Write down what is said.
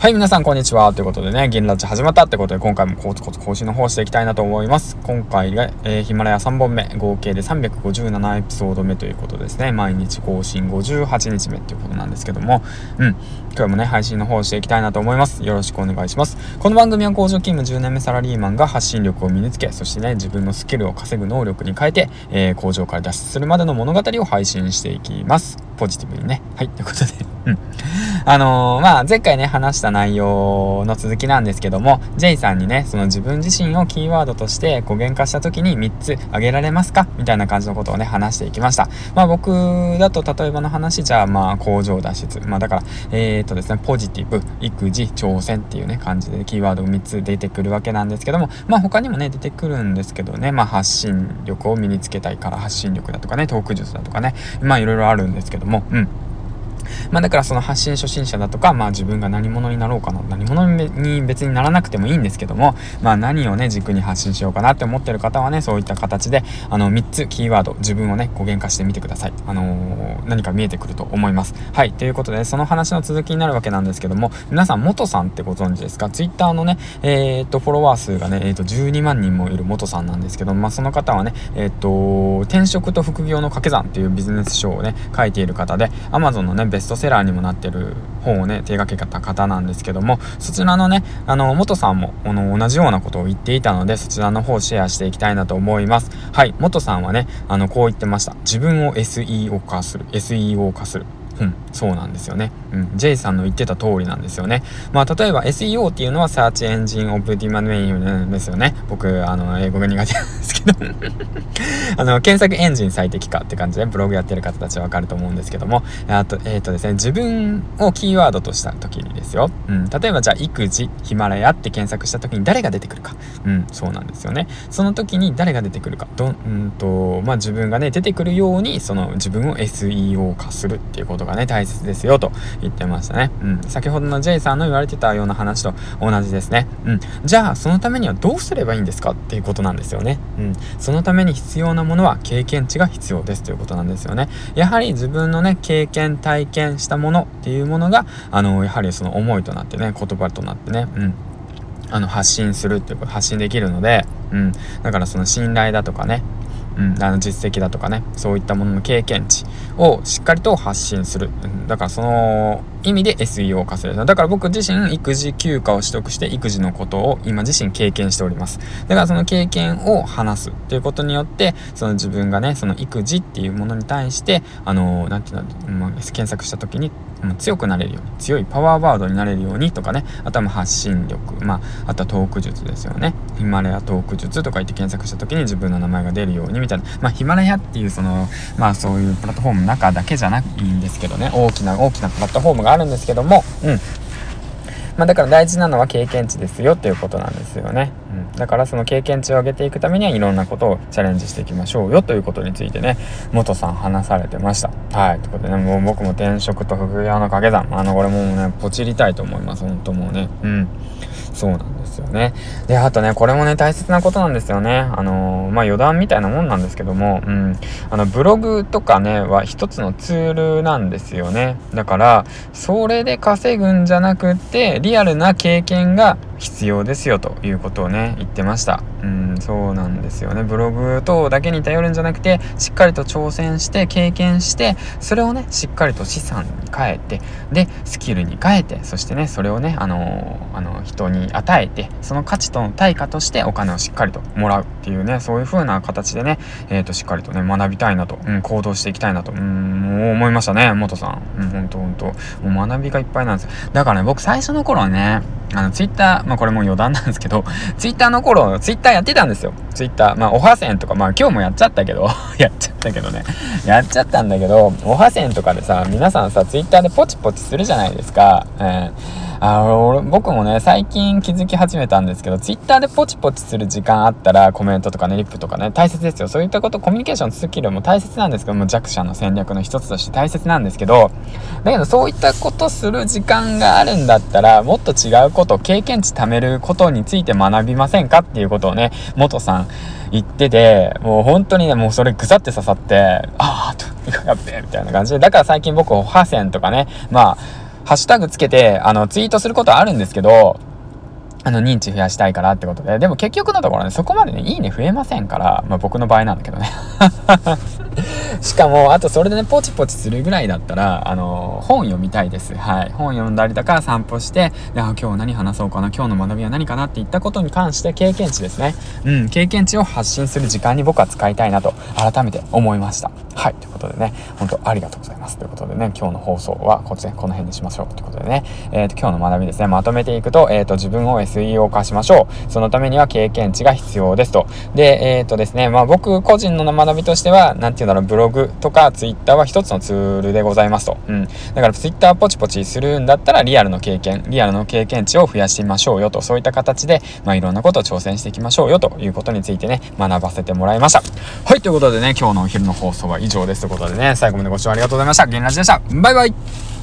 はい、皆さん、こんにちは。ということでね、銀ラッジ始まったってことで、今回もコツコツ更新の方していきたいなと思います。今回が、えー、ヒマラヤ3本目、合計で357エピソード目ということですね。毎日更新58日目っていうことなんですけども、うん、今日もね、配信の方していきたいなと思います。よろしくお願いします。この番組は工場勤務10年目サラリーマンが発信力を身につけ、そしてね、自分のスキルを稼ぐ能力に変えて、えー、工場から脱出するまでの物語を配信していきます。ポジティブにね。はい、ということで、うん。あのー、まあ、前回ね、話した内容の続きなんですけども、J さんにね、その自分自身をキーワードとして語源化した時に3つ挙げられますか？みたいな感じのことをね、話していきました。まあ、僕だと例えばの話、じゃあ、まあ、工場脱出。まあ、だから、えー、っとですね、ポジティブ、育児、挑戦っていうね、感じでキーワード3つ出てくるわけなんですけども、まあ、他にもね、出てくるんですけどね、まあ、発信力を身につけたいから発信力だとかね、トーク術だとかね、まあ、いろいろあるんですけども、うん。まあだからその発信初心者だとか、まあ自分が何者になろうかな、何者に別にならなくてもいいんですけども、まあ何をね、軸に発信しようかなって思ってる方はね、そういった形で、あの、3つキーワード、自分をね、語源化してみてください。あのー、何か見えてくると思います。はい、ということで、その話の続きになるわけなんですけども、皆さん、元さんってご存知ですか ?Twitter のね、えー、っと、フォロワー数がね、えー、っと、12万人もいる元さんなんですけども、まあその方はね、え、っと、転職と副業の掛け算っていうビジネス書をね、書いている方で、Amazon のね、ベストセラーにもなってる本をね手がけた方なんですけどもそちらのねあの元さんもあの同じようなことを言っていたのでそちらの方をシェアしていきたいなと思います。はい元さんはねあのこう言ってました。自分を SEO 化する。SEO 化する。うん、そうなんですよね。うん、J さんの言ってた通りなんですよね。まあ、例えば SEO っていうのは Search Engine Optimization ですよね。僕、あの、英語が苦手なんですけど あの、検索エンジン最適化って感じで、ブログやってる方たちはわかると思うんですけども、あと、えっ、ー、とですね、自分をキーワードとした時にですよ。うん、例えばじゃあ、育児、ヒマラヤって検索した時に誰が出てくるか。うん、そうなんですよね。その時に誰が出てくるか。ど、うんと、まあ、自分がね、出てくるように、その自分を SEO 化するっていうことがね、大切ですよと言ってましたね。うん。先ほどの J さんの言われてたような話と同じですね。うん。じゃあ、そのためにはどうすればいいんですかっていうことなんですよね。うん。そのために必要なものは経験値が必要ですということなんですよね。やはり自分のね、経験、体験したものっていうものが、あの、やはりその思いとなってね、言葉となってね、うん。あの発信するっていうこと発信できるので、うん、だからその信頼だとかね、うん、あの実績だとかねそういったものの経験値をしっかりと発信する、うん、だからその意味で SEO 化する。だから僕自身育児休暇を取得して育児のことを今自身経験しております。だからその経験を話すっていうことによってその自分がねその育児っていうものに対してあの何て言うんだろう、まあ、検索した時に強くなれるように強いパワーワードになれるようにとかねあとは発信力まああとはトーク術ですよね。ヒマラヤトーク術とか言って検索した時に自分の名前が出るようにみたいな。まあヒマラヤっていうそのまあそういうプラットフォームの中だけじゃないんですけどね。大きな大きなプラットフォームがあるるんですけどもうんまあ、だから大事なのは経験値ですよっていうことなんですよね。うん、だからその経験値を上げていくためにはいろんなことをチャレンジしていきましょうよということについてね、元さん話されてました。はい。ということでね、もう僕も転職と副業の掛け算、あの、これもうね、ポチりたいと思います。本当もうね。うん。そうなんですよね。で、あとね、これもね、大切なことなんですよね。あのー、まあ、余談みたいなもんなんですけども、うん。あの、ブログとかね、は一つのツールなんですよね。だから、それで稼ぐんじゃなくって、リアルな経験が必要ですよということをね言ってました。うんそうなんですよね。ブログ等だけに頼るんじゃなくてしっかりと挑戦して経験してそれをねしっかりと資産に変えてでスキルに変えてそしてねそれをねあのあの人に与えてその価値との対価としてお金をしっかりともらうっていうねそういう風な形でねえっ、ー、としっかりとね学びたいなと、うん、行動していきたいなとうん思いましたね元さん。うん本当本当。もう学びがいっぱいなんです。だからね僕最初の頃はねあのツイッターまあこれも余談なんですけど、ツイッターの頃、ツイッターやってたんですよ。ツイッター。まあ、おはせんとか、まあ今日もやっちゃったけど、やっちゃったけどね。やっちゃったんだけど、おはせんとかでさ、皆さんさ、ツイッターでポチポチするじゃないですか。えーあの僕もね最近気づき始めたんですけどツイッターでポチポチする時間あったらコメントとかねリップとかね大切ですよ。そういったことコミュニケーションスキルも大切なんですけども弱者の戦略の一つとして大切なんですけどだけどそういったことする時間があるんだったらもっと違うこと経験値貯めることについて学びませんか？っていうことをね元さん言っててもう本当にねもうそれぐさって刺さってああとやっべえみたいな感じで。だから最近僕ハセンとかねまあハッシュタグつけて、あの、ツイートすることあるんですけど、あの、認知増やしたいからってことで。でも結局のところね、そこまでね、いいね増えませんから、まあ僕の場合なんだけどね。しかも、あとそれでね、ポチポチするぐらいだったら、あの、本読みたいです。はい。本読んだりとか散歩して、であ今日何話そうかな、今日の学びは何かなっていったことに関して経験値ですね。うん、経験値を発信する時間に僕は使いたいなと、改めて思いました。はい。ということでね、本当ありがとうございます。ということでね、今日の放送はこっちでこの辺にしましょう。ということでね、えっ、ー、と、今日の学びですね、まとめていくと、えっ、ー、と、自分を SEO 化しましょう。そのためには経験値が必要ですと。で、えっ、ー、とですね、まあ僕個人の学びとしては、なんていうんだろう、ブログログとかツイッターは一つのツールでございますと。うん。だからツイッターポチポチするんだったらリアルの経験、リアルの経験値を増やしてみましょうよと。そういった形で、まあいろんなことを挑戦していきましょうよということについてね、学ばせてもらいました。はい、ということでね、今日のお昼の放送は以上ですということでね、最後までご視聴ありがとうございました。ゲンラジでした。バイバイ